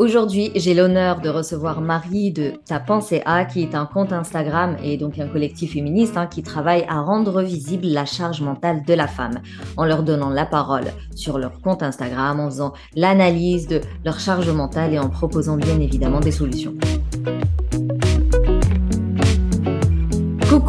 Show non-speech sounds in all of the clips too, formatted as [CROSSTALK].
Aujourd'hui, j'ai l'honneur de recevoir Marie de Ta Pensée A, qui est un compte Instagram et donc un collectif féministe hein, qui travaille à rendre visible la charge mentale de la femme, en leur donnant la parole sur leur compte Instagram, en faisant l'analyse de leur charge mentale et en proposant bien évidemment des solutions.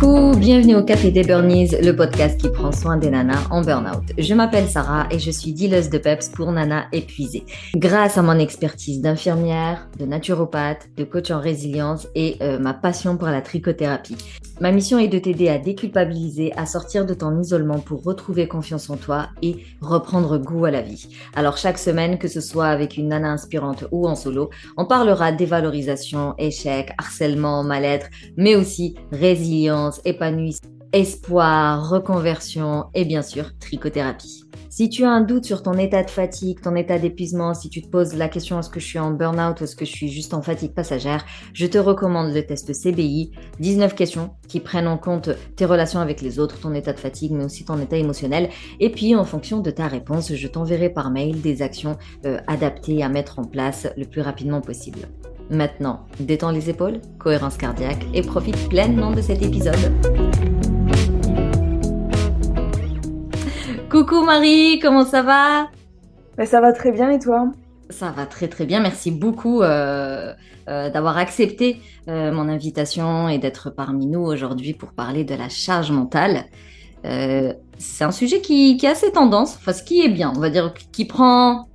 Coucou, bienvenue au Café des Burnies, le podcast qui prend soin des nanas en burn-out. Je m'appelle Sarah et je suis dealeuse de PEPS pour nanas épuisées. Grâce à mon expertise d'infirmière, de naturopathe, de coach en résilience et euh, ma passion pour la trichothérapie. Ma mission est de t'aider à déculpabiliser, à sortir de ton isolement pour retrouver confiance en toi et reprendre goût à la vie. Alors chaque semaine, que ce soit avec une nana inspirante ou en solo, on parlera dévalorisation, échec, harcèlement, mal-être, mais aussi résilience épanouissement, espoir, reconversion et bien sûr trichothérapie. Si tu as un doute sur ton état de fatigue, ton état d'épuisement, si tu te poses la question est-ce que je suis en burn-out ou est-ce que je suis juste en fatigue passagère, je te recommande le test CBI, 19 questions qui prennent en compte tes relations avec les autres, ton état de fatigue, mais aussi ton état émotionnel. Et puis en fonction de ta réponse, je t'enverrai par mail des actions euh, adaptées à mettre en place le plus rapidement possible. Maintenant, détends les épaules, cohérence cardiaque et profite pleinement de cet épisode. Coucou Marie, comment ça va? Ben, Ça va très bien et toi? Ça va très très bien, merci beaucoup euh, euh, d'avoir accepté euh, mon invitation et d'être parmi nous aujourd'hui pour parler de la charge mentale. c'est un sujet qui, qui, a assez tendance, enfin ce qui est bien, on va dire, qui prend,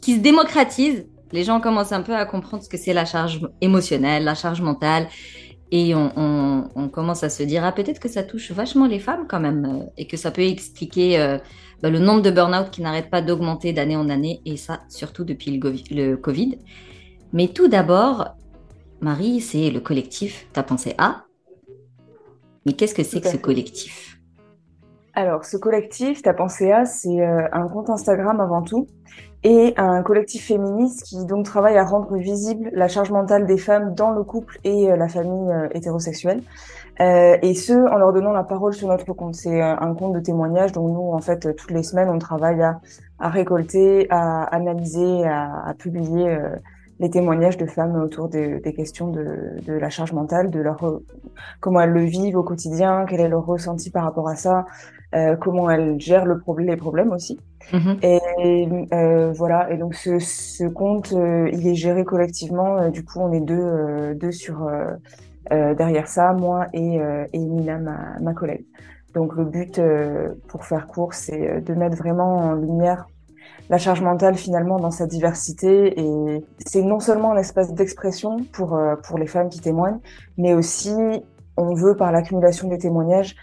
qui se démocratise les gens commencent un peu à comprendre ce que c'est la charge émotionnelle, la charge mentale. Et on, commence à se dire, ah, peut-être que ça touche vachement les femmes quand même, euh, et que ça peut expliquer euh, bah, le nombre de burn-out qui n'arrête pas d'augmenter d'année en année, et ça surtout depuis le, Covid. Mais tout d'abord, Marie, c'est le collectif T'as pensé à? Mais qu'est-ce que c'est que ce collectif? Alors, ce collectif T'as pensé à, c'est euh, un compte Instagram avant tout et un collectif féministe qui donc travaille à rendre visible la charge mentale des femmes dans le couple et euh, la famille euh, hétérosexuelle. Euh, et ce, en leur donnant la parole sur notre compte. C'est un compte de témoignage dont nous, en fait, toutes les semaines, on travaille à, récolter, à analyser, à, publier les témoignages de femmes autour des, des questions de, de, la charge mentale, de leur comment elles le vivent au quotidien, quel est leur ressenti par rapport à ça, euh, comment elles gèrent le problème, les problèmes aussi. Mm-hmm. Et euh, voilà. Et donc ce, ce compte, euh, il est géré collectivement. Euh, du coup, on est deux, deux sur derrière ça, moi et, et Mina, ma, ma collègue. Donc le but, pour faire court, c'est de mettre vraiment en lumière la charge mentale finalement dans sa diversité et c'est non seulement un espace d'expression pour euh, pour les femmes qui témoignent, mais aussi on veut par l'accumulation des témoignages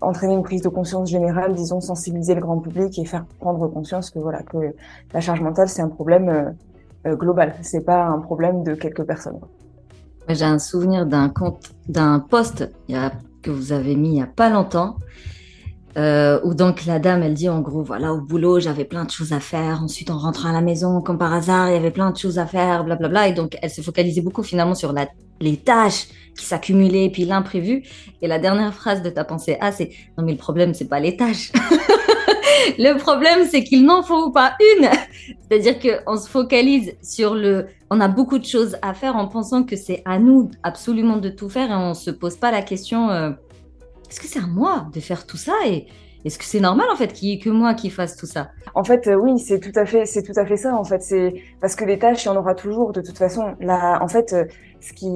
entraîner une prise de conscience générale, disons sensibiliser le grand public et faire prendre conscience que voilà que la charge mentale c'est un problème euh, euh global, c'est pas un problème de quelques personnes. J'ai un souvenir d'un compte d'un post que vous avez mis il y a pas longtemps euh, où donc la dame, elle dit en gros, voilà, au boulot, j'avais plein de choses à faire. Ensuite, en rentrant à la maison, comme par hasard, il y avait plein de choses à faire, blablabla. Bla, bla. Et donc, elle se focalisait beaucoup finalement sur la, les tâches qui s'accumulaient, puis l'imprévu. Et la dernière phrase de ta pensée, ah, c'est non, mais le problème, c'est pas les tâches. [LAUGHS] le problème, c'est qu'il n'en faut pas une. C'est-à-dire qu'on se focalise sur le. On a beaucoup de choses à faire en pensant que c'est à nous absolument de tout faire et on se pose pas la question. Euh, est-ce que c'est à moi de faire tout ça et est-ce que c'est normal en fait qu'il y ait que moi qui fasse tout ça? En fait, euh, oui, c'est tout à fait, c'est tout à fait ça. En fait, c'est parce que les tâches, il y en aura toujours de toute façon. Là, en fait, euh, ce qui,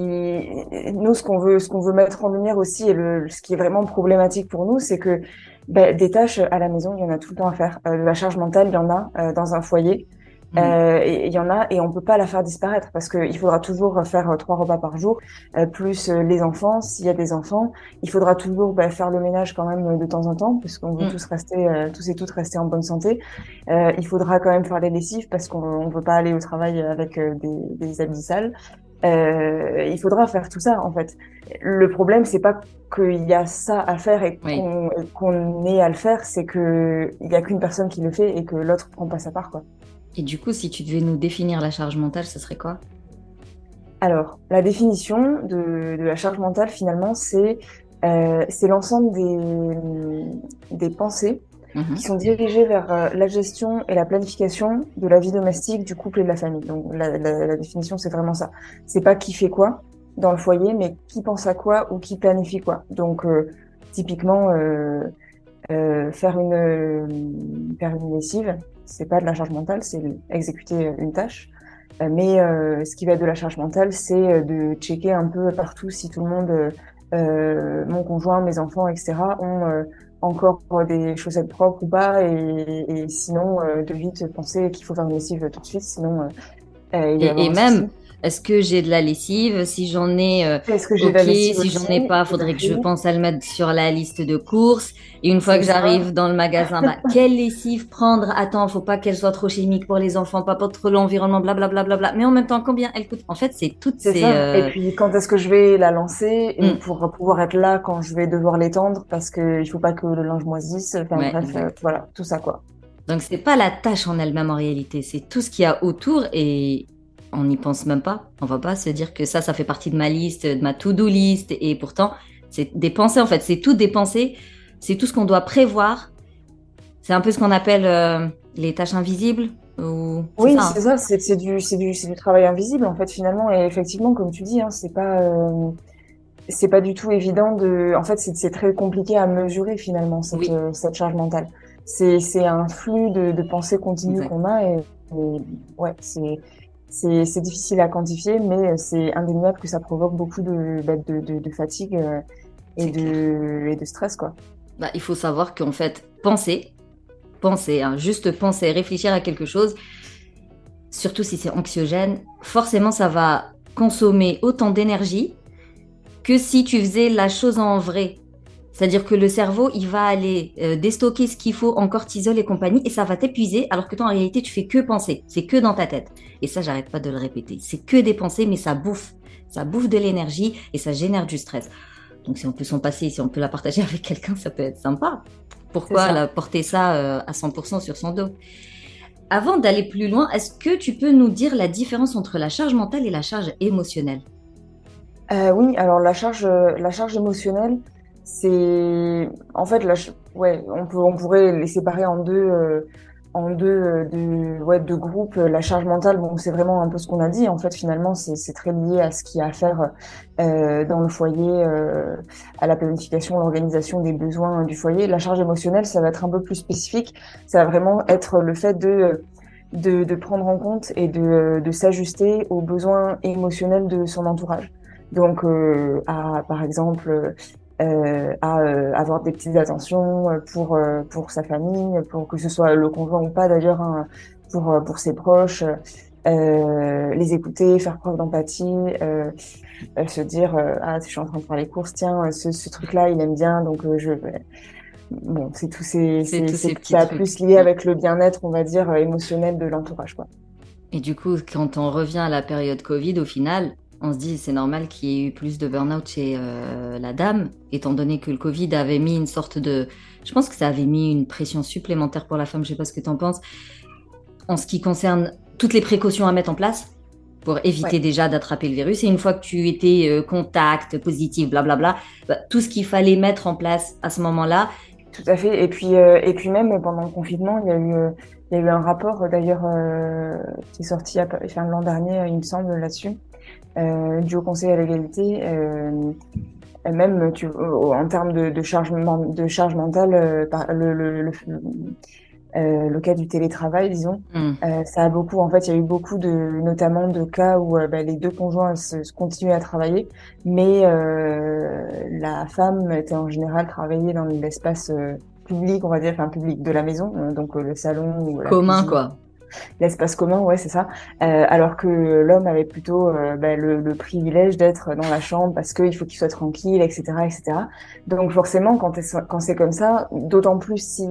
nous, ce qu'on veut, ce qu'on veut mettre en lumière aussi, et le, ce qui est vraiment problématique pour nous, c'est que ben, des tâches à la maison, il y en a tout le temps à faire. Euh, la charge mentale, il y en a dans un foyer. Mm. Euh, il y en a et on peut pas la faire disparaître parce qu'il faudra toujours faire euh, trois repas par jour, euh, plus les enfants. S'il y a des enfants, il faudra toujours bah, faire le ménage quand même de temps en temps parce qu'on veut mm. tous rester, tous et toutes rester en bonne santé. il faudra quand même faire les lessives parce qu'on ne veut pas aller au travail avec des, des habits sales. il faudra faire tout ça en fait. Le problème c'est pas qu'il y a ça à faire et qu'on ait à le faire, c'est que il y a qu'une personne qui le fait et que l'autre prend pas sa part quoi. Et du coup, si tu devais nous définir la charge mentale, ce serait quoi? Alors, la définition de, la charge mentale, finalement, c'est euh, l'ensemble des, des pensées mhm. qui sont dirigées vers euh, la gestion et la planification de la vie domestique, du couple et de la famille. Donc la, la, la définition, c'est vraiment ça. C'est pas qui fait quoi dans le foyer, mais qui pense à quoi ou qui planifie quoi. Donc euh, typiquement, euh, faire une faire une lessive, c'est pas de la charge mentale, c'est exécuter une tâche. Mais ce qui va être de la charge mentale, c'est de checker un peu partout si tout le monde euh, mon conjoint, mes enfants, etc., ont euh, encore des chaussettes propres ou pas, et, et sinon euh, de vite penser qu'il faut faire une lessive tout de suite, sinon. et, et même, est-ce que j'ai de la lessive? Si j'en ai, euh, que ok. Si j'en ai pas, faudrait que je pense à le mettre sur la liste de courses. Et une fois que j'arrive dans le magasin, bah, [LAUGHS] quelle lessive prendre? Attends, faut pas qu'elle soit trop chimique pour les enfants, pas pour trop l'environnement, blablabla. Bla, bla, bla. Mais en même temps, combien elle coûte? En fait, c'est toutes ces. Ça. Euh... Et puis, quand est-ce que je vais la lancer? Mm. pour pouvoir être là quand je vais devoir l'étendre Parce que il faut pas que le linge moisisse. Enfin ouais, bref, euh, voilà, tout ça quoi. Donc c'est pas la tâche en elle-même en réalité, c'est tout ce qu'il y a autour et on n'y pense même pas. On va pas se dire que ça, ça fait partie de ma liste, de ma to-do list. Et pourtant, c'est des pensées, en fait. C'est tout des pensées. C'est tout ce qu'on doit prévoir. C'est un peu ce qu'on appelle euh, les tâches invisibles. Ou... Oui, c'est ça. C'est du, du, du, travail invisible, en fait, finalement. Et effectivement, comme tu dis, hein, c'est pas. Euh, c'est pas du tout évident de. En fait, c'est très compliqué à mesurer finalement cette, euh, cette charge mentale. C'est un flux de, de pensées continues qu'on a et, et ouais, c'est c'est difficile à quantifier, mais c'est indéniable que ça provoque beaucoup de, bah, de, de, de, fatigue euh, et de, et de stress. Quoi. Bah, il faut savoir qu'en fait, penser, penser, hein, juste penser, réfléchir à quelque chose, surtout si c'est anxiogène, forcément ça va consommer autant d'énergie que si tu faisais la chose en vrai. C'est-à-dire que le cerveau, il va aller euh, déstocker ce qu'il faut en cortisol et compagnie, et ça va t'épuiser, alors que toi, en réalité, tu fais que penser. C'est que dans ta tête. Et ça, j'arrête pas de le répéter. C'est que des pensées, mais ça bouffe. Ça bouffe de l'énergie et ça génère du stress. Donc, si on peut s'en passer, si on peut la partager [LAUGHS] avec quelqu'un, ça peut être sympa. Pourquoi la, porter ça euh, à 100% sur son dos? Avant d'aller plus loin, est-ce que tu peux nous dire la différence entre la charge mentale et la charge émotionnelle? Euh, Oui, alors la charge, la charge émotionnelle, c'est en fait là ouais on peut on pourrait les séparer en deux euh, en deux euh, ouais deux groupes. La charge mentale bon c'est vraiment un peu ce qu'on a dit. En fait finalement c'est c'est très lié à ce qu'il y a à faire euh, dans le foyer euh, à la planification l'organisation des besoins du foyer. La charge émotionnelle ça va être un peu plus spécifique. Ça va vraiment être le fait de de, de prendre en compte et de, de s'ajuster aux besoins émotionnels de son entourage. Donc à par exemple euh, à euh, avoir des petites attentions euh, pour pour sa famille, pour que ce soit le conjoint ou pas d'ailleurs, hein, pour pour ses proches, les écouter, faire preuve d'empathie, se dire ah je suis en train de faire les courses, tiens ce, ce truc-là il aime bien donc je bon c'est tout ces c'est c'est plus lié avec le bien-être on va dire émotionnel de l'entourage quoi. Et du coup, quand on revient à la période Covid, au final, on se dit c'est normal qu'il y ait eu plus de burn-out chez euh, la dame, étant donné que le Covid avait mis une sorte de... Je pense que ça avait mis une pression supplémentaire pour la femme, je sais pas ce que tu en penses, en ce qui concerne toutes les précautions à mettre en place pour éviter déjà d'attraper le virus. Et une fois que tu étais euh, contact, positif, blablabla, bah, tout ce qu'il fallait mettre en place à ce moment-là. Tout à fait. Et puis, euh, et puis même pendant le confinement, il y a eu, il y a eu un rapport d'ailleurs qui est sorti l'an dernier, il me semble, là-dessus, du Haut Conseil à l'égalité, euh, même tu, en termes de, de, charge, de charge mentale, euh, le, le, le, euh, le, cas du télétravail, disons, mm. euh, ça a beaucoup, en fait, il y a eu beaucoup de, notamment de cas où bah, les deux conjoints se, se, continuaient à travailler, mais la femme était en général travaillée dans l'espace public, on va dire, enfin public de la maison, donc le salon ou la commun, quoi l'espace commun, ouais, c'est ça. Euh, alors que l'homme avait plutôt euh, bah, le, le, privilège d'être dans la chambre parce qu'il faut qu'il soit tranquille, etc., etc. Donc forcément, quand, quand c'est comme ça, d'autant plus si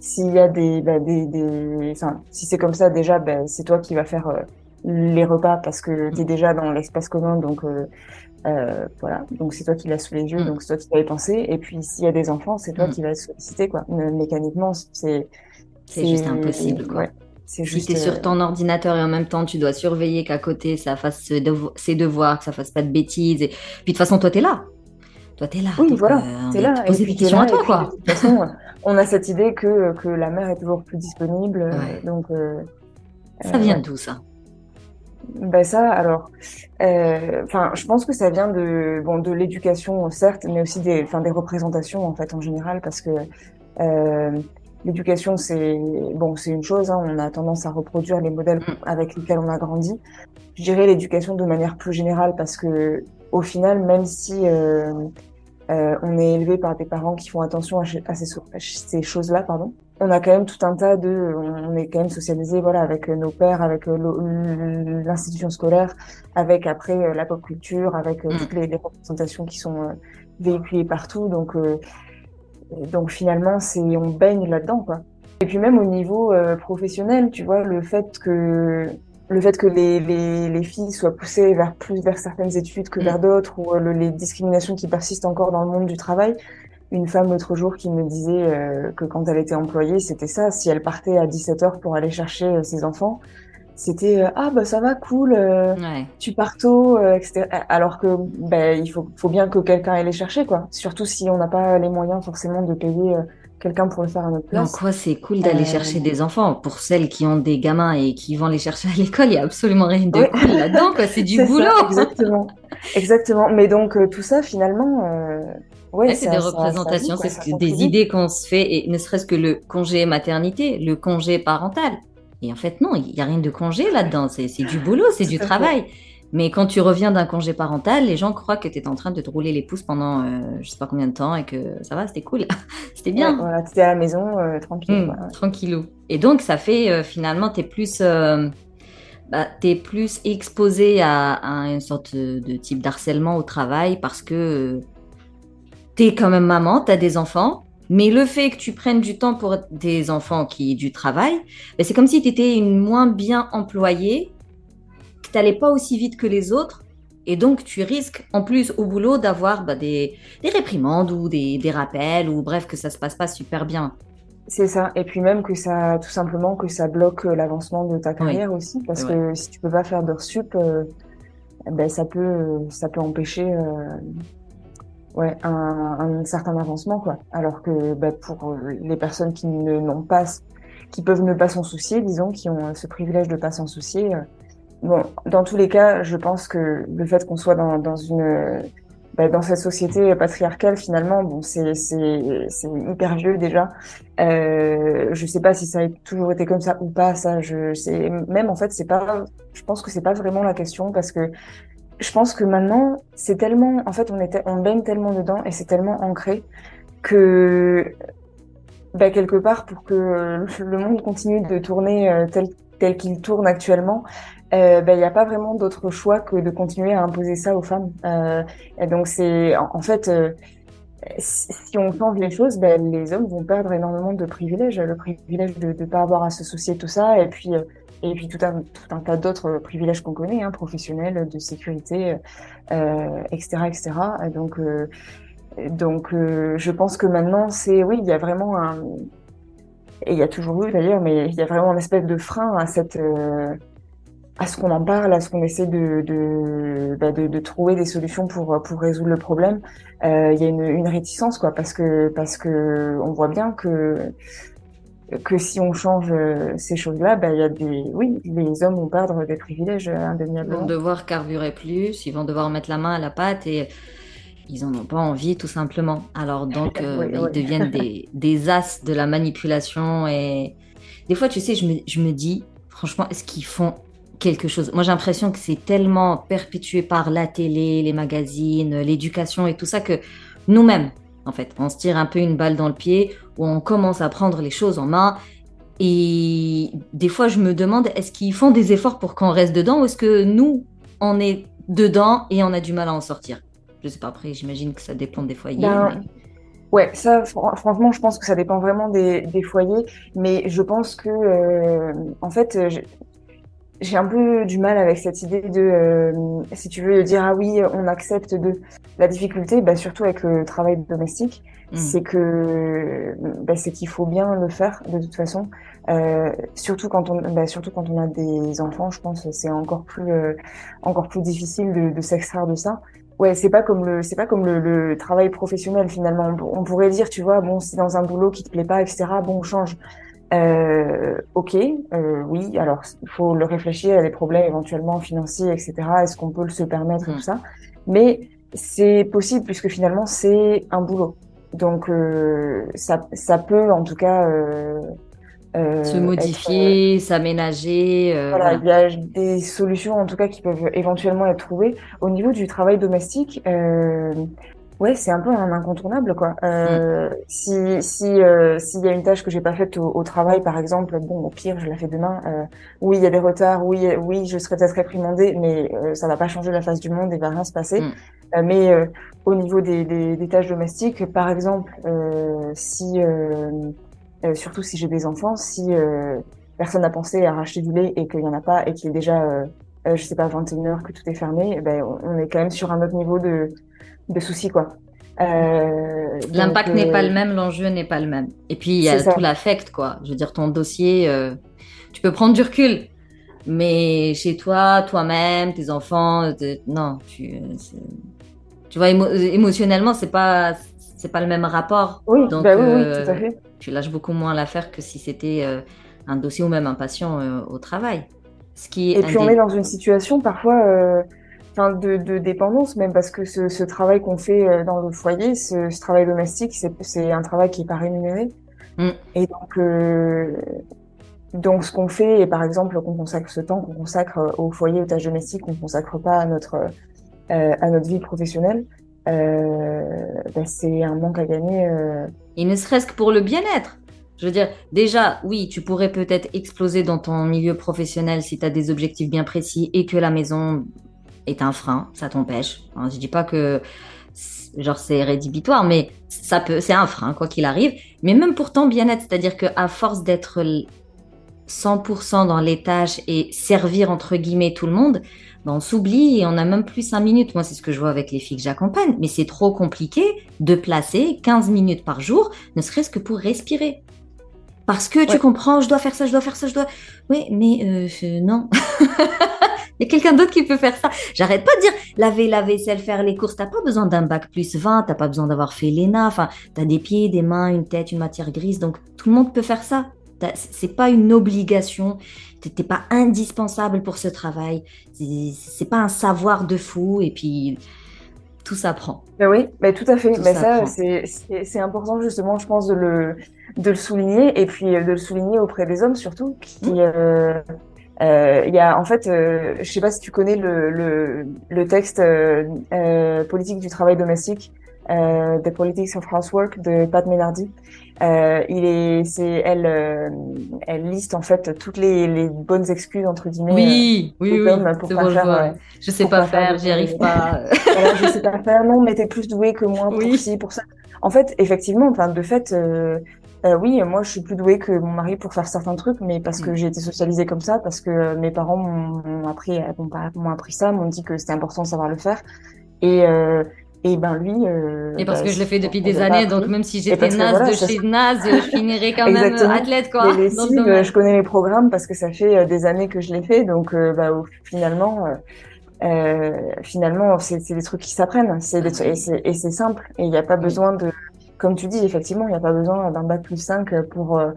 s'il y a des, bah, des, des enfin, si c'est comme ça déjà, bah, c'est toi qui vas faire euh, les repas parce que tu es déjà dans l'espace commun, donc euh, voilà, donc c'est toi qui l'as sous les yeux, mm. donc c'est toi qui l'avais pensé. Et puis s'il y a des enfants, c'est toi mm. qui vas solliciter quoi. Mécaniquement, c'est c'est juste impossible quoi. Ouais. Si tu es sur euh, ton ordinateur et en même temps tu dois surveiller qu'à côté ça fasse ses devoirs, que ça fasse pas de bêtises. Et... Puis de toute façon, toi, tu es là. Toi, tu es là. Oui, voilà. Euh, es là. Poser des questions à toi, quoi. De toute façon, on a cette idée que, que la mère est toujours plus disponible. Donc, ça vient d'où ça? ben ça, alors, enfin, je pense que ça vient de bon de l'éducation certes, mais aussi des, enfin des représentations en fait en général, parce que l'éducation c'est bon c'est une chose, hein, on a tendance à reproduire les modèles mm. avec lesquels on a grandi. Je dirais l'éducation de manière plus générale, parce que au final, même si euh, on est élevé par des parents qui font attention à, ces, choses-là, pardon. On a quand même tout un tas de, on est quand même socialisé, voilà, avec nos pères, avec euh, l'institution scolaire, avec après euh, la pop culture, avec mm. toutes les, représentations qui sont véhiculées partout. Donc, donc finalement, c'est, on baigne là-dedans, quoi. Et puis même au niveau professionnel, tu vois, le fait que le fait que les, les, les, filles soient poussées vers plus vers certaines études que vers mm. d'autres, ou euh, les discriminations qui persistent encore dans le monde du travail. Une femme l'autre jour qui me disait euh, que quand elle était employée, c'était ça. Si elle partait à 17 heures pour aller chercher euh, ses enfants, c'était ah bah ça va cool, tu pars tôt, etc. Alors que ben il faut, faut bien que quelqu'un aille les chercher quoi. Surtout si on n'a pas les moyens forcément de payer quelqu'un pour le faire à notre place. En quoi c'est cool d'aller euh, chercher des enfants Pour celles qui ont des gamins et qui vont les chercher à l'école, il n'y a absolument rien de cool là-dedans, quoi. C'est du [LAUGHS] boulot. exactement. exactement. Mais donc, euh, tout ça, finalement. Euh, ouais, c'est des représentations, c'est des idées qu'on se fait, et ne serait-ce que le congé maternité, le congé parental. Et en fait, non, il n'y a rien de congé là-dedans. C'est du boulot, c'est du travail. Mais quand tu reviens d'un congé parental, les gens croient que tu es en train de te rouler les pouces pendant euh, je sais pas combien de temps et que ça va, c'était cool. [LAUGHS] c'était bien. voilà, tu étais à la maison, euh, tranquille. Mmh, tranquillou. Et donc, ça fait euh, finalement, tu es plus. Euh, bah, es plus exposé à, à, une sorte de type d'harcèlement au travail parce que tu es quand même maman, tu as des enfants, mais le fait que tu prennes du temps pour des enfants qui du travail, bah, c'est comme si tu étais une moins bien employée tu n'allais pas aussi vite que les autres. Et donc, tu risques, en plus, au boulot, d'avoir bah, des, réprimandes ou des, rappels, ou bref, que ça se passe pas super bien. C'est ça. Et puis même que ça, tout simplement, que ça bloque l'avancement de ta carrière aussi. Parce que si tu peux pas faire de sup, euh, ben, ça, peut, ça peut empêcher euh, ouais, un, certain avancement. Quoi. Alors que ben, pour les personnes qui n'ont pas, qui peuvent ne pas s'en soucier, disons, qui ont ce privilège de pas s'en soucier, euh, Bon, dans tous les cas, je pense que le fait qu'on soit dans, dans une bah, dans cette société patriarcale, finalement, bon, c'est hyper vieux déjà. Euh, je sais pas si ça a toujours été comme ça ou pas. Ça, je sais même en fait, c'est pas. Je pense que c'est pas vraiment la question parce que je pense que maintenant, c'est tellement. En fait, on était, on baigne tellement dedans et c'est tellement ancré que bah, quelque part pour que le monde continue de tourner euh, tel tel qu'il tourne actuellement, euh, ben, il n'y a pas vraiment d'autre choix que de continuer à imposer ça aux femmes. Euh, donc c'est en, fait euh, si on change les choses, ben, les hommes vont perdre énormément de privilèges, le privilège de ne pas avoir à se soucier de tout ça, et puis et puis tout un tas d'autres privilèges qu'on connaît, hein, professionnels, de sécurité, etc., etc. Et donc donc je pense que maintenant c'est oui, il y a vraiment un et il y a toujours eu d'ailleurs, mais il y a vraiment un espèce de frein à cette à ce qu'on en parle, à ce qu'on essaie de, de, bah trouver des solutions pour, pour résoudre le problème, euh, il y a une, une, réticence, quoi, parce que, parce que on voit bien que, que si on change euh, ces choses-là, bah, il y a des, oui, les hommes vont perdre des privilèges indéniablement. Ils vont devoir carburer plus, ils vont devoir mettre la main à la pâte et ils n'en ont pas envie tout simplement. Alors donc, [LAUGHS] euh, ils deviennent [LAUGHS] des, des as de la manipulation et des fois, tu sais, je me, je me dis, franchement, est-ce qu'ils font quelque chose? Moi, j'ai l'impression que c'est tellement perpétué par la télé, les magazines, l'éducation et tout ça que nous-mêmes, en fait, on se tire un peu une balle dans le pied, où on commence à prendre les choses en main. Et des fois, je me demande, est-ce qu'ils font des efforts pour qu'on reste dedans ou est-ce que nous, on est dedans et on a du mal à en sortir? Je sais pas, après, j'imagine que ça dépend des foyers. Ben, ouais, ça, franchement, je pense que ça dépend vraiment des, foyers. Mais je pense que, euh, en fait, j'ai un peu du mal avec cette idée de, euh, si tu veux, dire ah oui, on accepte de la difficulté, bah, surtout avec le travail domestique, mm. c'est que bah, c'est qu'il faut bien le faire de toute façon. Euh, surtout quand on, bah, surtout quand on a des enfants, je pense c'est encore plus, euh, encore plus difficile de, de s'extraire de ça. ouais, c'est pas comme le, c'est pas comme le, le, travail professionnel finalement. On, pourrait dire, tu vois, bon, si dans un boulot qui te plaît pas, etc. Bon, on change. Euh, ok, euh, oui. Alors, il faut le réfléchir à des problèmes éventuellement financiers, etc. Est-ce qu'on peut le se permettre et tout mm. ça Mais c'est possible puisque finalement c'est un boulot. Donc euh, ça, ça peut en tout cas euh, euh, se modifier, s'aménager. Voilà, il y a des solutions en tout cas qui peuvent éventuellement être trouvées. Au niveau du travail domestique, Ouais, c'est un peu un incontournable, quoi. Euh, mm. Si si euh, s'il y a une tâche que j'ai pas faite au, travail, par exemple, bon, au pire, je la fais demain. Euh, oui, il y a des retards. Oui, oui, je serai peut-être réprimandée, mais euh, ça va pas changer la face du monde et va rien se passer. Mm. Euh, mais euh, au niveau des, des, des, tâches domestiques, par exemple, si surtout si j'ai des enfants, si personne n'a pensé à racheter du lait et qu'il y en a pas et qu'il est déjà je sais pas 21 heures que tout est fermé, eh ben on est quand même sur un autre niveau de de soucis, quoi. Euh, L'impact n'est pas euh, le même, l'enjeu n'est pas le même. Et puis, il y a tout l'affect, quoi. Je veux dire, ton dossier, euh, tu peux prendre du recul. Mais chez toi, toi-même, tes enfants, non, tu, tu vois, émotionnellement, c'est pas, c'est pas le même rapport. Oui, Donc, bah oui, tout à fait. Tu lâches beaucoup moins l'affaire que si c'était un dossier ou même un patient au travail. Ce qui Et puis, on est dans une situation parfois enfin de, de, dépendance même parce que ce, ce travail qu'on fait euh, dans le foyer, ce, ce travail domestique, c'est un travail qui est pas rémunéré. Mm. Et donc, euh, donc ce qu'on fait, et par exemple qu'on consacre ce temps qu'on consacre euh, au foyer, aux tâches domestiques, qu'on consacre pas à notre euh, à notre vie professionnelle, euh, ben c'est un manque à gagner. Euh... Et ne serait-ce que pour le bien-être. Je veux dire, déjà, oui, tu pourrais peut-être exploser dans ton milieu professionnel si tu as des objectifs bien précis et que la maison est un frein, ça t'empêche. Je je dis pas que genre c'est rédhibitoire, mais ça peut, c'est un frein quoi qu'il arrive. Mais même pourtant bien-être, c'est-à-dire que à force d'être 100% dans les tâches et servir entre guillemets tout le monde, ben on s'oublie et on a même plus 5 minutes. Moi, c'est ce que je vois avec les filles que j'accompagne. Mais c'est trop compliqué de placer 15 minutes par jour, ne serait-ce que pour respirer. Parce que tu comprends, je dois faire ça, je dois faire ça, je dois. Oui, mais euh, non. Il y a quelqu'un d'autre qui peut faire ça. J'arrête pas de dire laver la vaisselle, faire les courses. T'as pas besoin d'un bac plus 20, t'as pas besoin d'avoir fait l'ENA. Enfin, t'as des pieds, des mains, une tête, une matière grise. Donc, tout le monde peut faire ça. C'est pas une obligation. T'es pas indispensable pour ce travail. C'est pas un savoir de fou. Et puis, tout s'apprend. Ben oui, ben tout à fait. mais ça, c'est important justement, je pense, de le, de le souligner et puis de le souligner auprès des hommes surtout, qui, mmh. euh, euh, il y a en fait, euh, je sais pas si tu connais le, le, le texte euh, euh politique du travail domestique, euh, The Politics of Housework de Pat Menardi. il est, c'est elle, elle liste en fait toutes les, les bonnes excuses entre guillemets. Oui, oui, oui. Pour pas faire, je, sais pas faire, j'y arrive pas. voilà, je sais pas faire. Non, mais t'es plus doué que moi pour oui. ci, pour ça. En fait, effectivement, enfin, de fait, euh, oui, moi je suis plus douée que mon mari pour faire certains trucs, mais parce que mm. j'ai été socialisée comme ça, parce que mes parents m'ont appris, m'ont appris ça, m'ont dit que c'était important de savoir le faire. Et, euh, et ben lui. Euh, et parce bah, que je l'ai fait depuis des années, donc même si j'étais naze de chez naze, je [LAUGHS] finirais quand même athlète quoi. Les je connais les programmes parce que ça fait euh, des années que je l'ai fait, donc euh, bah, finalement. Euh, finalement, c'est des trucs qui s'apprennent, c'est et c'est simple, et il n'y a pas besoin de, comme tu dis, effectivement, il n'y a pas besoin d'un bac plus 5 pour, euh,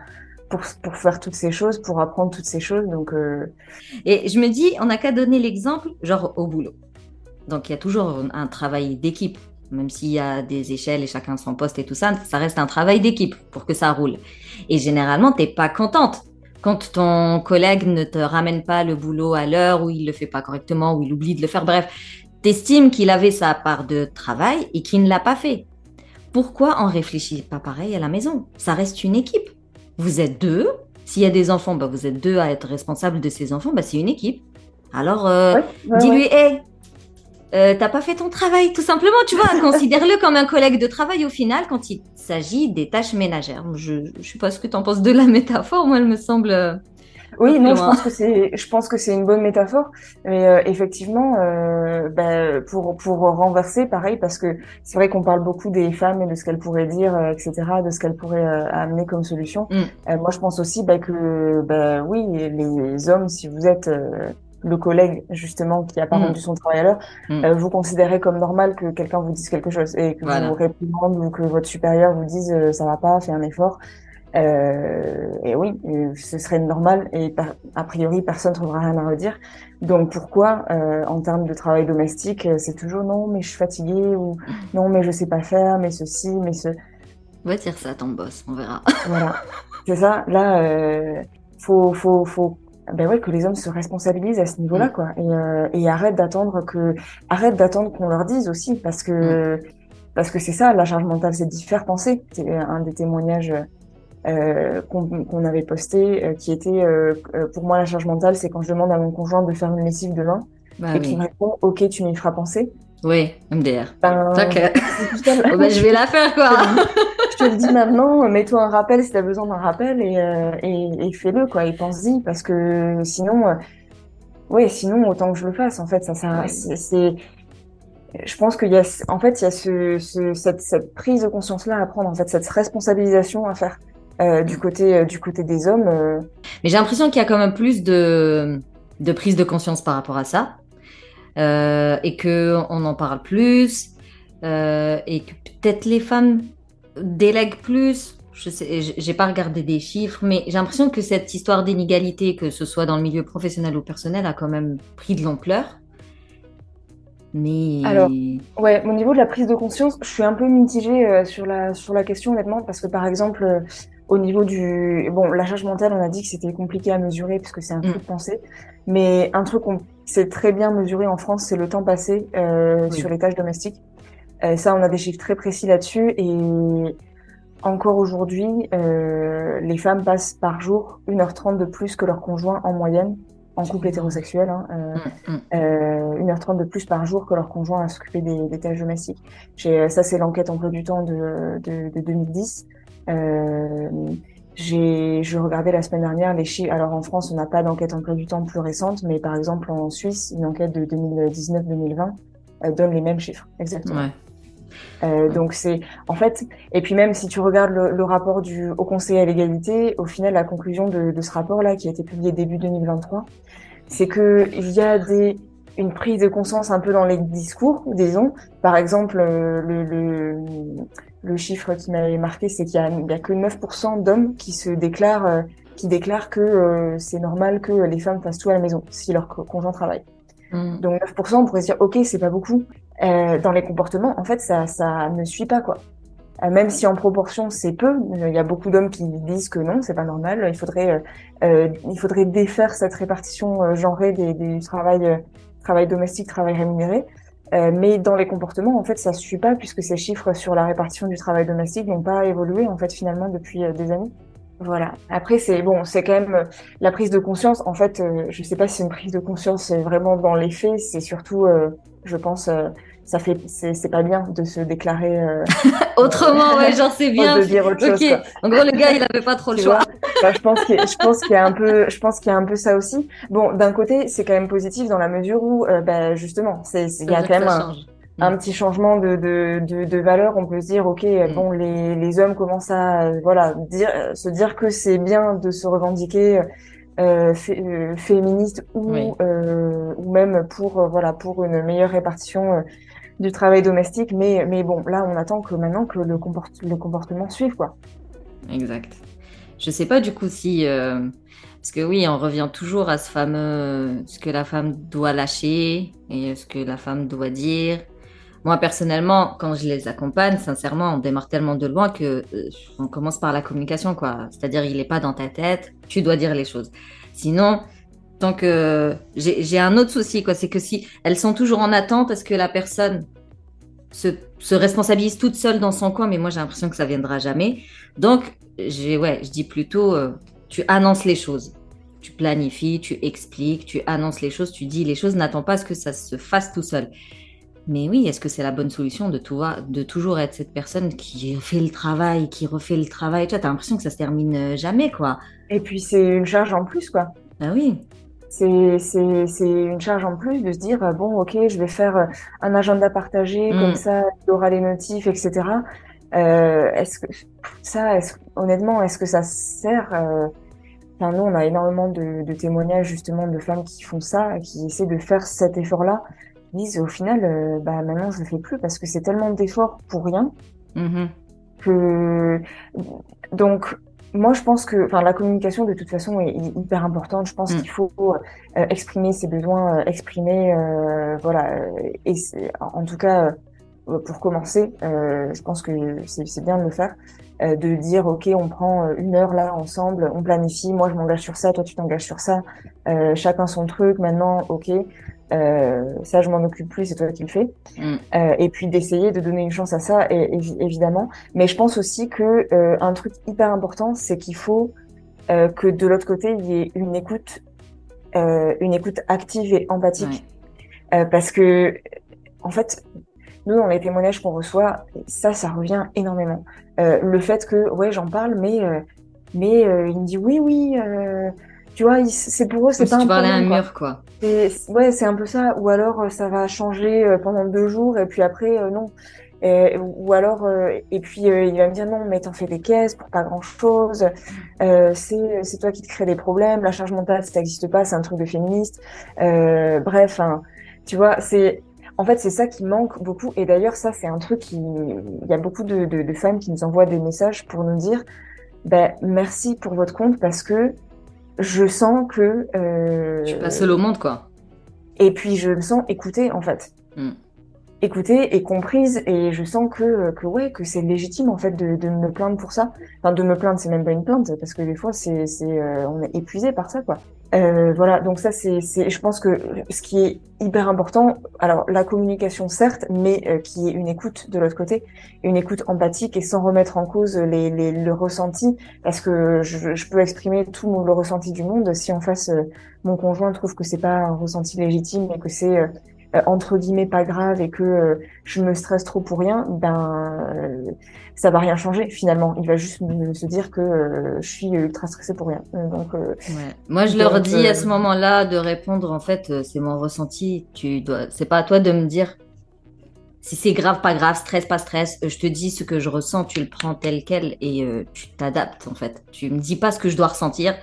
pour, pour, faire toutes ces choses, pour apprendre toutes ces choses. Donc, euh... Et je me dis, on n'a qu'à donner l'exemple, genre au boulot. Donc, il y a toujours un travail d'équipe. Même s'il y a des échelles et chacun son poste et tout ça, ça reste un travail d'équipe pour que ça roule. Et généralement, tu n'es pas contente quand ton collègue ne te ramène pas le boulot à l'heure ou il le fait pas correctement ou il oublie de le faire. Bref, estimes qu'il avait sa part de travail et qu'il ne l'a pas fait pourquoi on réfléchit pas pareil à la maison? Ça reste une équipe. Vous êtes deux. S'il y a des enfants, bah, vous êtes deux à être responsable de ces enfants. Bah, c'est une équipe. Alors, euh, dis-lui, hé, euh, t'as pas fait ton travail, tout simplement, tu vois. [LAUGHS] Considère-le comme un collègue de travail au final quand il s'agit des tâches ménagères. Je, ne sais pas ce que tu en penses de la [LAUGHS] métaphore. Moi, elle me semble euh, oui, non, je pense que c'est, je pense que c'est une bonne métaphore, mais euh, effectivement, euh, bah, pour pour renverser, pareil, parce que c'est vrai qu'on parle beaucoup des femmes et de ce qu'elles pourraient dire, euh, etc., de ce qu'elles pourraient euh, amener comme solution. Mm. moi, je pense aussi bah, que, bah, oui, les hommes, si vous êtes le collègue justement qui a pas Mm. rendu son travail à l'heure, Mm. euh, vous considérez comme normal que quelqu'un vous dise quelque chose et que Voilà. vous réprimande ou que votre supérieur vous dise euh, ça va pas, fais un effort. Euh, et oui, ce serait normal et par- a priori personne ne trouvera rien à redire. Donc pourquoi, euh, en termes de travail domestique, euh, c'est toujours non mais je suis fatiguée ou non mais je sais pas faire, mais ceci, mais ce. Va dire ça à ton boss, on verra. Voilà, c'est ça. Là, euh, faut, faut, faut, ben ouais, que les hommes se responsabilisent à ce niveau-là, Mm. quoi, et, euh, et arrête d'attendre que, arrête d'attendre qu'on leur dise aussi, parce que, parce que c'est ça, la charge mentale, c'est d'y faire penser. C'est un des témoignages euh, qu'on qu'on avait posté, euh, qui était, euh, euh, pour moi, la charge mentale, c'est quand je demande à mon conjoint de faire une lessive demain Bah et qu'il me répond, ok, tu m'y feras penser. Oui, MDR. Ben. [LAUGHS] Oh, bah, je vais la faire, quoi. je te le dis maintenant, mets-toi un rappel si tu as besoin d'un rappel et, euh, et, et fais-le, quoi, et pense-y, parce que sinon, ouais, sinon, autant que je le fasse, en fait, ça, ça, Ouais. c'est- je pense qu'il y a, en fait, il y a ce, ce, cette, cette prise de conscience-là à prendre, en fait, cette responsabilisation à faire, euh, du côté, euh, du côté des hommes, euh, Mais j'ai l'impression qu'il y a quand même plus de, de prise de conscience par rapport à ça. Et que on en parle plus. et que peut-être les femmes délèguent plus. Je sais, j'ai pas regardé des chiffres, mais j'ai l'impression que cette histoire d'inégalité, que ce soit dans le milieu professionnel ou personnel, a quand même pris de l'ampleur. Mais Alors, Ouais, au niveau de la prise de conscience, je suis un peu mitigée euh, sur la sur la question honnêtement parce que par exemple au niveau du bon la charge mentale, on a dit que c'était compliqué à mesurer parce que c'est un Mm. flou de pensée, mais un truc qu'on c'est très bien mesuré en France, c'est le temps passé euh, Oui. sur les tâches domestiques. Euh, ça, on a des chiffres très précis là-dessus et encore aujourd'hui, euh, les femmes passent par jour 1h30 de plus que leur conjoint en moyenne en couple hétérosexuel. Hein, euh, Mm, mm. euh, 1h30 de plus par jour que leur conjoint à s'occuper des, des tâches domestiques. J'ai, euh, ça, c'est l'enquête emploi du temps de, de, de 2010. Euh, j'ai, je regardais la semaine dernière les chiffres. Alors en France, on n'a pas d'enquête emploi du temps plus récente, mais par exemple en Suisse, une enquête de 2019-2020 euh, donne les mêmes chiffres, exactement. Ouais. Euh, donc c'est en fait et puis même si tu regardes le, le rapport du au Conseil à l'égalité, au final la conclusion de, de ce rapport là qui a été publié début 2023, c'est que il y a des une prise de conscience un peu dans les discours, disons. Par exemple, euh, le, le, le chiffre qui m'avait marqué, c'est qu'il y a, a que 9% d'hommes qui se déclarent, euh, qui déclarent que euh, c'est normal que les femmes fassent tout à la maison si leur co- conjoint travaille. Mm. Donc 9%, on pourrait se dire, ok, c'est pas beaucoup. Euh, dans les comportements, en fait, ça, ça ne suit pas quoi. Euh, même si en proportion c'est peu, il y a beaucoup d'hommes qui disent que non, c'est pas normal. Il faudrait, euh, euh, il faudrait défaire cette répartition euh, genrée des, des travail, euh, travail domestique, travail rémunéré. Euh, mais dans les comportements, en fait, ça suit pas puisque ces chiffres sur la répartition du travail domestique n'ont pas évolué en fait finalement depuis euh, des années. Voilà. Après, c'est bon, c'est quand même euh, la prise de conscience. En fait, je sais pas si c'est une prise de conscience euh, vraiment dans les faits. C'est surtout, euh, je pense, euh, ça fait, c'est c'est pas bien de se déclarer, euh, [LAUGHS] Autrement, ouais, genre c'est [LAUGHS] bien. de dire autre chose. En gros, le gars, il avait pas trop le choix. Enfin, je pense qu'il y a- je pense qu'il y a un peu, je pense qu'il y a un peu ça aussi. Bon, d'un côté, c'est quand même positif dans la mesure où, euh, bah, justement, c'est, il y a quand même un, un petit changement de, de, de, de valeur. On peut se dire, ok, Mm. bon, les, les hommes commencent à, euh, voilà, dire, euh, se dire que c'est bien de se revendiquer euh, fé- euh, féministe ou Oui. euh, ou même pour voilà pour une meilleure répartition euh, du travail domestique. Mais mais bon, là, on attend que maintenant que le comport le comportement suive quoi. Exact. Je sais pas du coup si. euh, Parce que oui, on revient toujours à ce fameux. Ce que la femme doit lâcher et ce que la femme doit dire. Moi, personnellement, quand je les accompagne, sincèrement, on démarre tellement de loin que euh, on commence par la communication, quoi. C'est-à-dire, il est pas dans ta tête, tu dois dire les choses. Sinon, tant que j'ai un autre souci, quoi, c'est que si elles sont toujours en attente, est-ce que la personne se, se responsabilise toute seule dans son coin? Mais moi, j'ai l'impression que ça viendra jamais. Donc, ouais, je dis plutôt, euh, tu annonces les choses. Tu planifies, tu expliques, tu annonces les choses, tu dis les choses, n'attends pas à ce que ça se fasse tout seul. Mais oui, est-ce que c'est la bonne solution de, tout, de toujours être cette personne qui fait le travail, qui refait le travail? Tu t'as l'impression que ça se termine euh, jamais, quoi. Et puis c'est une charge en plus quoi. Ah oui, C'est c'est c'est une charge en plus de se dire bon ok je vais faire euh, un agenda partagé Mm. comme ça il y aura les notifs etc. Euh, est-ce que ça est-ce honnêtement est-ce que ça sert euh, Enfin, nous, on a énormément de, de, témoignages justement de femmes qui font ça, qui essaient de faire cet effort-là, disent au final, euh, bah maintenant je le fais plus parce que c'est tellement d'efforts pour rien mm-hmm. que donc moi je pense que enfin la communication de toute façon est, hyper importante. Je pense mm. qu'il faut euh, exprimer ses besoins, euh, exprimer voilà et en tout cas pour commencer, je pense que c'est bien de le faire. Euh, de dire ok on prend euh, une heure là ensemble, on planifie, moi je m'engage sur ça, toi tu t'engages sur ça, euh, chacun son truc, maintenant ok, ça je m'en occupe plus, c'est toi qui le fais. Mm. et puis d'essayer de donner une chance à ça, et, évidemment. Mais je pense aussi que un truc hyper important, c'est qu'il faut que de l'autre côté il y ait une écoute, une écoute active et empathique, parce que en fait nous, dans les témoignages qu'on reçoit, ça, ça revient énormément. Euh, le fait que, ouais, j'en parle, mais, euh, mais euh, il me dit oui, oui, euh, tu vois, c'est pour eux, c'est pas si un tu parlais à un mur, quoi. Ouais, c'est un peu ça. Ou alors, ça va changer pendant deux jours, et puis après, non. Et, ou alors, et puis il va me dire non, mais t'en fais des caisses pour pas grand chose. Euh, c'est toi qui te crée des problèmes. La charge mentale, ça n'existe pas, c'est un truc de féministe. Euh, bref, hein, tu vois, c'est en fait, c'est ça qui manque beaucoup. Et d'ailleurs, ça, c'est un truc qui. Il y a beaucoup de, de, de, femmes qui nous envoient des messages pour nous dire ben, merci pour votre compte parce que je sens que. Euh... Je suis pas seule au monde, quoi. Et puis, je me sens écoutée, en fait. Hmm. Écoutée et comprise. Et je sens que, que ouais, que c'est légitime, en fait, de, de, me plaindre pour ça. Enfin, de me plaindre, c'est même pas une plainte, parce que des fois, c'est, c'est, euh, on est épuisé par ça, quoi. Euh, voilà, donc ça c'est, je pense que ce qui est hyper important, alors la communication certes, mais euh, qui est une écoute de l'autre côté, une écoute empathique et sans remettre en cause les, les le ressenti, parce que je, je, peux exprimer tout le ressenti du monde si en face euh, mon conjoint trouve que c'est pas un ressenti légitime et que c'est euh, entre guillemets pas grave et que euh, je me stresse trop pour rien, ben euh, ça va rien changer finalement. Il va juste me, se dire que je suis ultra stressée pour rien. Donc ouais. moi je leur dis à ce moment-là de répondre en fait c'est mon ressenti. Tu dois c'est pas à toi de me dire si c'est grave, pas grave, stress, pas stress, je te dis ce que je ressens, tu le prends tel quel et tu t'adaptes en fait. Tu me dis pas ce que je dois ressentir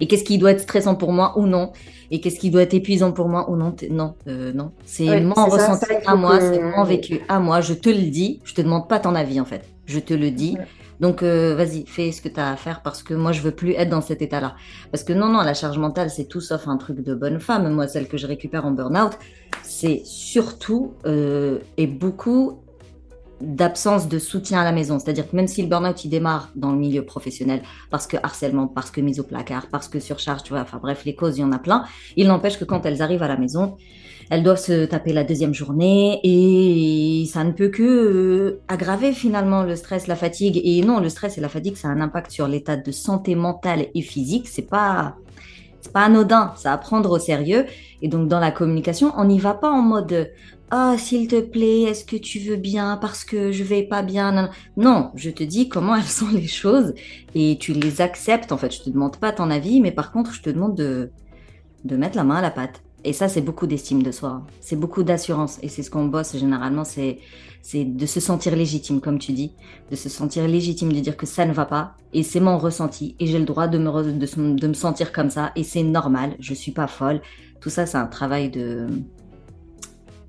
et qu'est-ce qui doit être stressant pour moi ou non et qu'est-ce qui doit être épuisant pour moi ou non Non, euh, non. C'est mon ressenti à moi, c'est mon vécu à moi. Je te le dis. Je te demande pas ton avis en fait. Je te le dis. Donc euh, vas-y, fais ce que tu as à faire parce que moi je veux plus être dans cet état-là. Parce que non, non, la charge mentale c'est tout sauf un truc de bonne femme. Moi, celle que je récupère en burn-out, c'est surtout euh, et beaucoup d'absence de soutien à la maison. C'est-à-dire que même si le burn-out il démarre dans le milieu professionnel parce que harcèlement, parce que mise au placard, parce que surcharge, tu vois, enfin bref, les causes, il y en a plein. Il n'empêche que quand elles arrivent à la maison, elles doivent se taper la deuxième journée et ça ne peut que euh, aggraver finalement le stress, la fatigue. Et non, le stress et la fatigue, ça a un impact sur l'état de santé mentale et physique. C'est pas c'est pas anodin, ça à prendre au sérieux. Et donc dans la communication, on n'y va pas en mode ah, s'il te plaît, est-ce que tu veux bien parce que je vais pas bien Non, je te dis comment [LAUGHS] elles sont les choses et tu les acceptes. En fait, je te demande pas ton avis, mais par contre, je te demande de, de mettre la main à la pâte. Et ça, c'est beaucoup d'estime de soi. C'est beaucoup d'assurance. Et c'est ce qu'on bosse généralement, c'est, c'est de se sentir légitime, comme tu dis. De se sentir légitime, de dire que ça ne va pas. Et c'est mon ressenti. Et j'ai le droit de me, de, de me sentir comme ça. Et c'est normal. Je suis pas folle. Tout ça, c'est un travail de,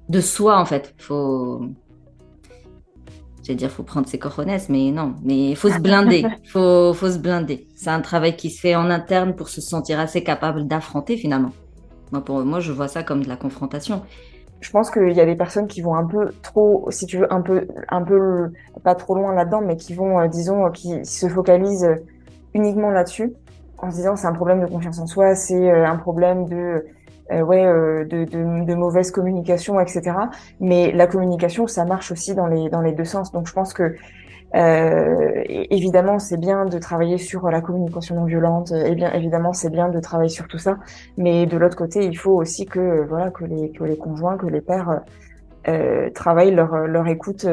de soi en fait. Faut, j'allais dire, faut prendre ses cojones, mais non, mais il faut se blinder, [LAUGHS] faut, faut se blinder. C'est un travail qui se fait en interne pour se sentir assez capable d'affronter finalement. Moi, pour moi, je vois ça comme de la confrontation. Je pense qu'il y a des personnes qui vont un peu trop, si tu veux, un peu, un peu pas trop loin là-dedans, mais qui vont, euh, disons, qui se focalisent uniquement là-dessus, en se disant c'est un problème de confiance en soi, c'est euh, un problème de euh, ouais, euh, de, de, de, mauvaise communication, etc. Mais la communication, ça marche aussi dans les, dans les deux sens. Donc je pense que euh, évidemment, c'est bien de travailler sur la communication non violente. Et bien évidemment, c'est bien de travailler sur tout ça. Mais de l'autre côté, il faut aussi que voilà que les que les conjoints, que les pères euh, travaillent leur leur écoute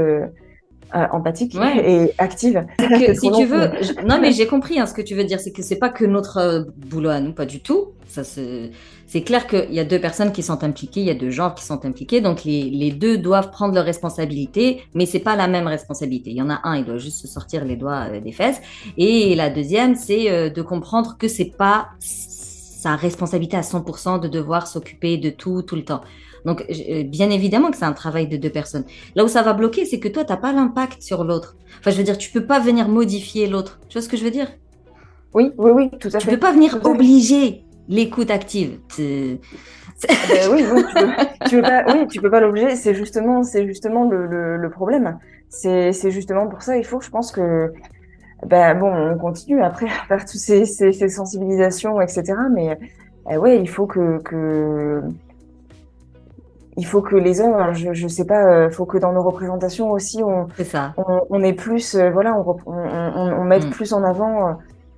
empathique et active. [LAUGHS] si tu veux, non mais j'ai compris hein, ce que tu veux dire, c'est que c'est pas que notre boulot à nous, pas du tout. Ça c'est clair qu'il y a deux personnes qui sont impliquées, il y a deux genres qui sont impliqués, donc les, les deux doivent prendre leurs responsabilités, mais c'est pas la même responsabilité. Il y en a un, il doit juste se sortir les doigts des fesses, et la deuxième, c'est de comprendre que c'est pas sa responsabilité à 100% de devoir s'occuper de tout tout le temps. Donc, euh, bien évidemment que c'est un travail de deux personnes. Là où ça va bloquer, c'est que toi, tu n'as pas l'impact sur l'autre. Enfin, je veux dire, tu peux pas venir modifier l'autre. Tu vois ce que je veux dire? Oui, oui, oui, tout à fait. Tu peux pas venir obliger l'écoute active. Euh, oui, oui, tu peux, tu peux pas, oui, tu peux pas l'obliger. C'est justement, c'est justement le, le, problème. C'est, c'est justement pour ça. Il faut, je pense que, ben bon, on continue après à faire toutes ces, ces, ces sensibilisations, etc. Mais euh, ouais, il faut que, que il faut que les hommes, je, je sais pas, il euh, faut que dans nos représentations aussi, on, ça. on, on est plus, euh, voilà, on, on, on, mette mm. plus en avant euh,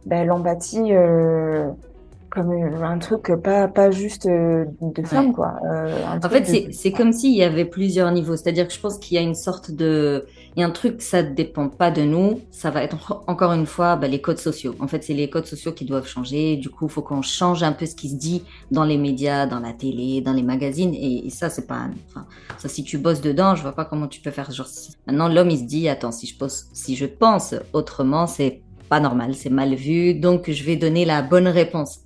ben, l'empathie comme un truc pas pas juste de femme quoi. en fait, c'est comme s'il y avait plusieurs niveaux. C'est-à-dire que je pense qu'il y a une sorte de il y a un truc, ça ne dépend pas de nous. Ça va être encore une fois bah, les codes sociaux. En fait, c'est les codes sociaux qui doivent changer. Du coup, il faut qu'on change un peu ce qui se dit dans les médias, dans la télé, dans les magazines. Et, ça, c'est pas. Enfin, ça, si tu bosses dedans, je vois pas comment tu peux faire. Genre, maintenant, l'homme, il se dit, attends, si je, pose, si je pense autrement, c'est pas normal, c'est mal vu. Donc, je vais donner la bonne réponse.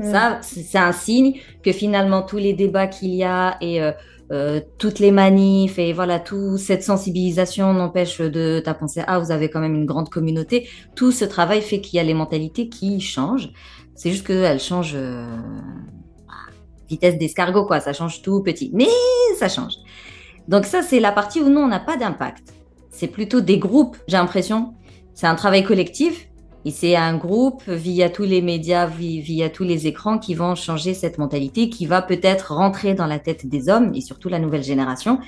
Mm. Ça, c'est un signe que finalement tous les débats qu'il y a et euh, euh, toutes les manifs et voilà, toute cette sensibilisation n'empêche de ta penser ah vous avez quand même une grande communauté. Tout ce travail fait qu'il y a les mentalités qui changent. C'est juste qu'elles changent euh, vitesse d'escargot quoi, ça change tout petit, mais ça change. Donc ça c'est la partie où nous on n'a pas d'impact. C'est plutôt des groupes, j'ai l'impression. C'est un travail collectif et c'est un groupe via tous les médias, via tous les écrans qui vont changer cette mentalité, qui va peut-être rentrer dans la tête des hommes et surtout la nouvelle génération,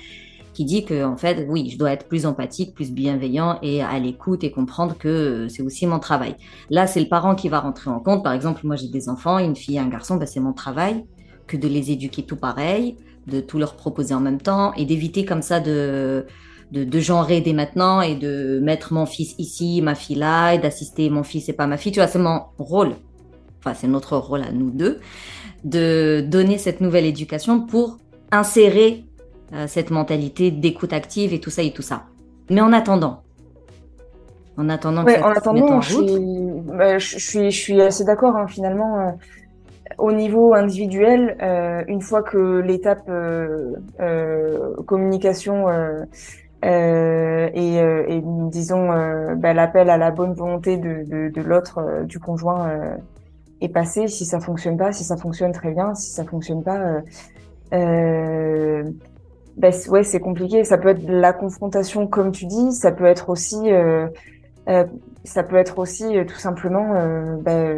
qui dit que en fait, oui, je dois être plus empathique, plus bienveillant et à l'écoute et comprendre que c'est aussi mon travail. Là, c'est le parent qui va rentrer en compte. Par exemple, moi j'ai des enfants, une fille et un garçon, ben, c'est mon travail que de les éduquer tout pareil, de tout leur proposer en même temps et d'éviter comme ça de de, de genrer dès maintenant et de mettre mon fils ici, ma fille là, et d'assister mon fils et pas ma fille. Tu vois, c'est mon rôle. Enfin, c'est notre rôle à nous deux de donner cette nouvelle éducation pour insérer euh, cette mentalité d'écoute active et tout ça et tout ça. Mais en attendant, en attendant que ça en attendant, je, suis, bah, je, suis, je suis assez d'accord hein, finalement. Euh, au niveau individuel, euh, une fois que l'étape communication euh, et, euh, et, disons euh, bah, l'appel à la bonne volonté de, de, de l'autre, du conjoint est passé. Si ça fonctionne pas, si ça fonctionne très bien, si ça fonctionne pas, euh, bah, ouais, c'est compliqué. Ça peut être la confrontation, comme tu dis. Ça peut être aussi, euh, ça peut être aussi tout simplement bah,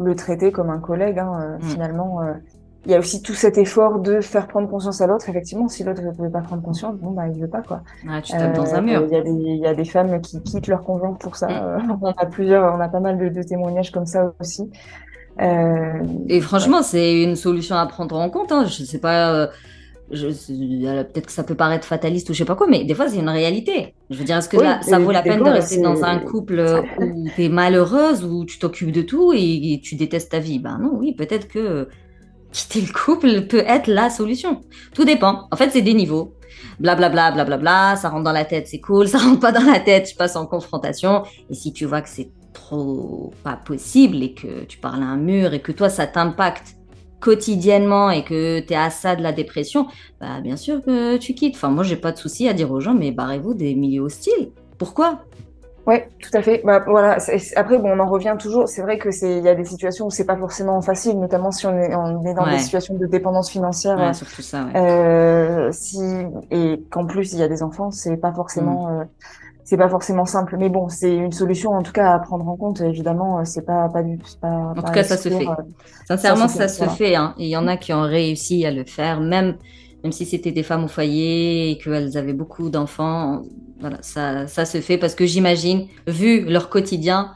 le traiter comme un collègue. Hein, mm. Finalement, il y a aussi tout cet effort de faire prendre conscience à l'autre. Effectivement, si l'autre ne veut pas prendre conscience, bon, bah, il veut pas, quoi. Ah, tu tapes dans un mur. Il y, a des, il y a des femmes qui quittent leur conjoint pour ça. Mm. on a plusieurs, on a pas mal de, de témoignages comme ça aussi. Euh, Et franchement, c'est une solution à prendre en compte. Hein. Je sais pas, euh, peut-être que ça peut paraître fataliste ou je sais pas quoi, mais des fois, c'est une réalité. Je veux dire, est-ce que ça vaut la peine de rester dans un couple où tu es malheureuse, où tu t'occupes de tout et, et, tu détestes ta vie? Ben non, oui, peut-être que quitter le couple peut être la solution. Tout dépend. En fait, c'est des niveaux. Blablabla, blablabla, bla, bla, ça rentre dans la tête, c'est cool. Ça rentre pas dans la tête, je passe en confrontation. Et si tu vois que c'est trop pas possible et que tu parles à un mur et que toi, ça t'impacte quotidiennement et que tu es à ça de la dépression, bah bien sûr que tu quittes. Enfin, moi, j'ai pas de souci à dire aux gens, mais barrez-vous des milieux hostiles. Pourquoi? Oui, tout à fait. Bah, voilà. Après, bon, on en revient toujours. C'est vrai que c'est, il y a des situations où c'est pas forcément facile, notamment si on est, on est dans des situations de dépendance financière. Ouais, surtout ça. Ouais. Euh, si et qu'en plus il y a des enfants, c'est pas forcément, mm. euh, c'est pas forcément simple. Mais bon, c'est une solution en tout cas à prendre en compte. Évidemment, c'est pas pas du. Pas, en tout cas, ça se fait. Euh, Sincèrement, ça se fait. Ça se fait hein. Il y en a qui ont réussi à le faire, même même si c'était des femmes au foyer et qu'elles avaient beaucoup d'enfants voilà, ça, ça se fait parce que j'imagine, vu leur quotidien,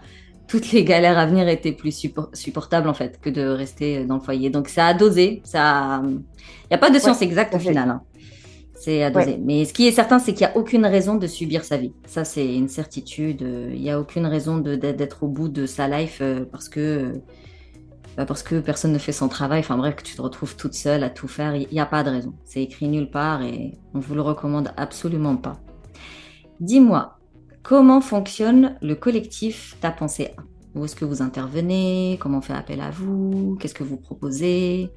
toutes les galères à venir étaient plus supportables en fait que de rester dans le foyer. Donc ça a dosé, ça, il n'y a pas de science exacte au final. Hein. C'est à doser. Mais ce qui est certain, c'est qu'il n'y a aucune raison de subir sa vie. Ça, c'est une certitude. Il n'y a aucune raison d'être au bout de sa life euh, parce que, bah, parce que personne ne fait son travail. Enfin bref, que tu te retrouves toute seule à tout faire. Il n'y a pas de raison. C'est écrit nulle part et on vous le recommande absolument pas. Dis-moi, comment fonctionne le collectif Ta pensée A? Où est-ce que vous intervenez? Comment on fait appel à vous? Qu'est-ce que vous proposez?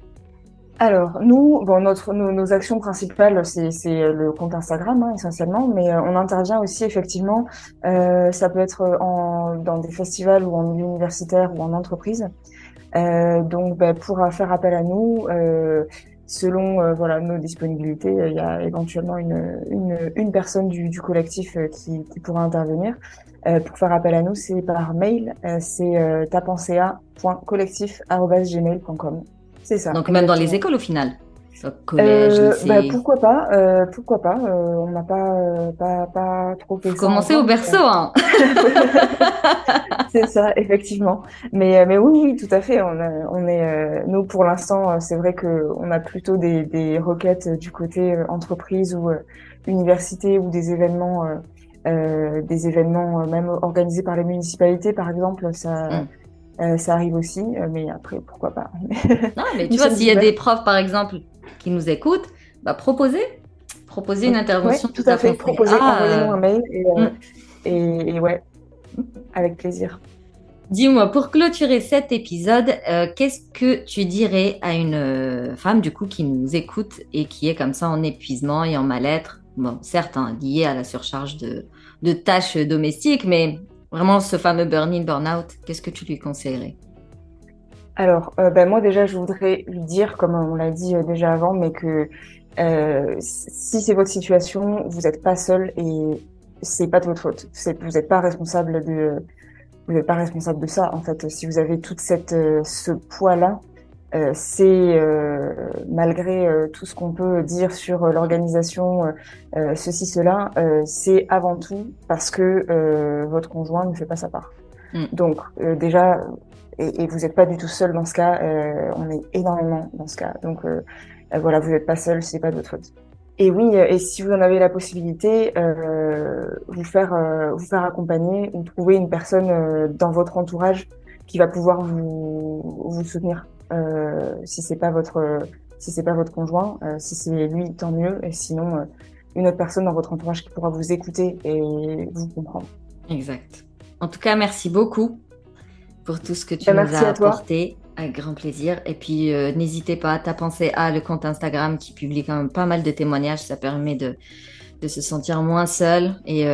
Alors, nous, bon, notre, nos, actions principales, c'est le compte Instagram hein, essentiellement, mais euh, on intervient aussi effectivement, euh, ça peut être en, dans des festivals ou en milieu universitaire ou en entreprise. Euh, donc, ben, pour faire appel à nous, euh, selon euh, voilà nos disponibilités, il y a éventuellement une, une, une personne du, du collectif qui, qui pourra intervenir. pour faire appel à nous, c'est par mail, c'est euh, tapenca.collectif.gmail.com. C'est ça. Donc même dans les écoles au final. Collège, euh, bah, pourquoi pas, euh, pourquoi pas. Euh, on n'a pas, euh, pas, pas trop fait Commencer au berceau, hein. [LAUGHS] c'est ça, effectivement. Mais, mais oui, oui, tout à fait. On, on est, nous pour l'instant, c'est vrai que on a plutôt des, des requêtes du côté entreprise ou université ou des événements, des événements même organisés par les municipalités, par exemple. Ça. Mm. Euh, ça arrive aussi, euh, mais après, pourquoi pas. non, mais [LAUGHS] tu vois, s'il y a des profs, par exemple, qui nous écoutent, bah, proposez, proposez une intervention. tout, à fait, proposez, ah, envoyez-nous un mail euh, mm. et, et, ouais, avec plaisir. Dis-moi, pour clôturer cet épisode, qu'est-ce que tu dirais à une femme du coup qui nous écoute et qui est comme ça en épuisement et en mal-être? Bon, certes, hein, lié à la surcharge de, de tâches domestiques, mais Vraiment, ce fameux burn-in, burn-out, qu'est-ce que tu lui conseillerais? Alors, euh, ben moi déjà, je voudrais lui dire, comme on l'a dit euh, déjà avant, mais que euh, si c'est votre situation, vous n'êtes pas seul et c'est pas de votre faute. Vous n'êtes pas responsable de, vous n'êtes pas responsable de ça en fait. Si vous avez toute cette ce poids là, euh, c'est euh, malgré euh, tout ce qu'on peut dire sur l'organisation, ceci, cela, c'est avant tout parce que votre conjoint ne fait pas sa part. Mm. Donc déjà, et, et vous n'êtes pas du tout seul dans ce cas, on est énormément dans ce cas. Donc voilà, vous n'êtes pas seul, c'est pas de votre faute. Et oui, et si vous en avez la possibilité, vous faire vous faire accompagner ou trouver une personne dans votre entourage qui va pouvoir vous, vous soutenir. Euh, si c'est pas votre si c'est pas votre conjoint, euh, si c'est lui, tant mieux. Et sinon, euh, une autre personne dans votre entourage qui pourra vous écouter et vous comprendre. Exact. En tout cas, merci beaucoup pour tout ce que tu bah, nous as apporté. Avec grand plaisir. Et puis, n'hésitez pas, à penser à le compte Instagram qui publie quand même pas mal de témoignages. Ça permet de, de se sentir moins seul. Et,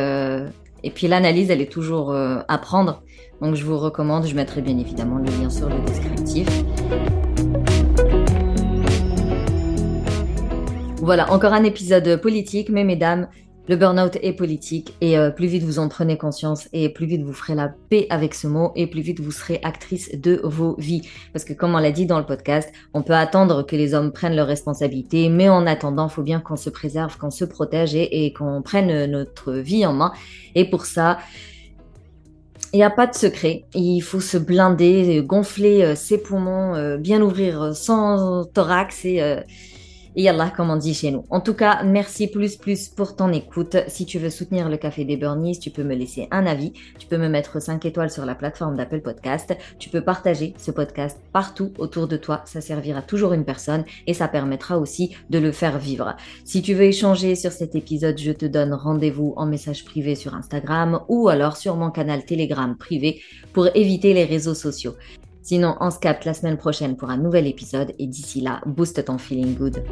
et puis, l'analyse, elle est toujours à prendre. Donc, je vous recommande. Je mettrai bien évidemment le lien sur le descriptif. Voilà, encore un épisode politique, mais mesdames, le burn-out est politique et euh, plus vite vous en prenez conscience et plus vite vous ferez la paix avec ce mot et plus vite vous serez actrice de vos vies. Parce que comme on l'a dit dans le podcast, on peut attendre que les hommes prennent leurs responsabilités, mais en attendant, il faut bien qu'on se préserve, qu'on se protège et, qu'on prenne notre vie en main. Et pour ça, il n'y a pas de secret. Il faut se blinder, gonfler euh, ses poumons, euh, bien ouvrir son thorax et et Yallah, comme on dit chez nous. En tout cas, merci plus plus pour ton écoute. Si tu veux soutenir le Café des Burnies, tu peux me laisser un avis. Tu peux me mettre 5 étoiles sur la plateforme d'Apple Podcast. Tu peux partager ce podcast partout autour de toi. Ça servira toujours une personne et ça permettra aussi de le faire vivre. Si tu veux échanger sur cet épisode, je te donne rendez-vous en message privé sur Instagram ou alors sur mon canal Telegram privé pour éviter les réseaux sociaux. Sinon, on se capte la semaine prochaine pour un nouvel épisode et d'ici là, booste ton feeling good.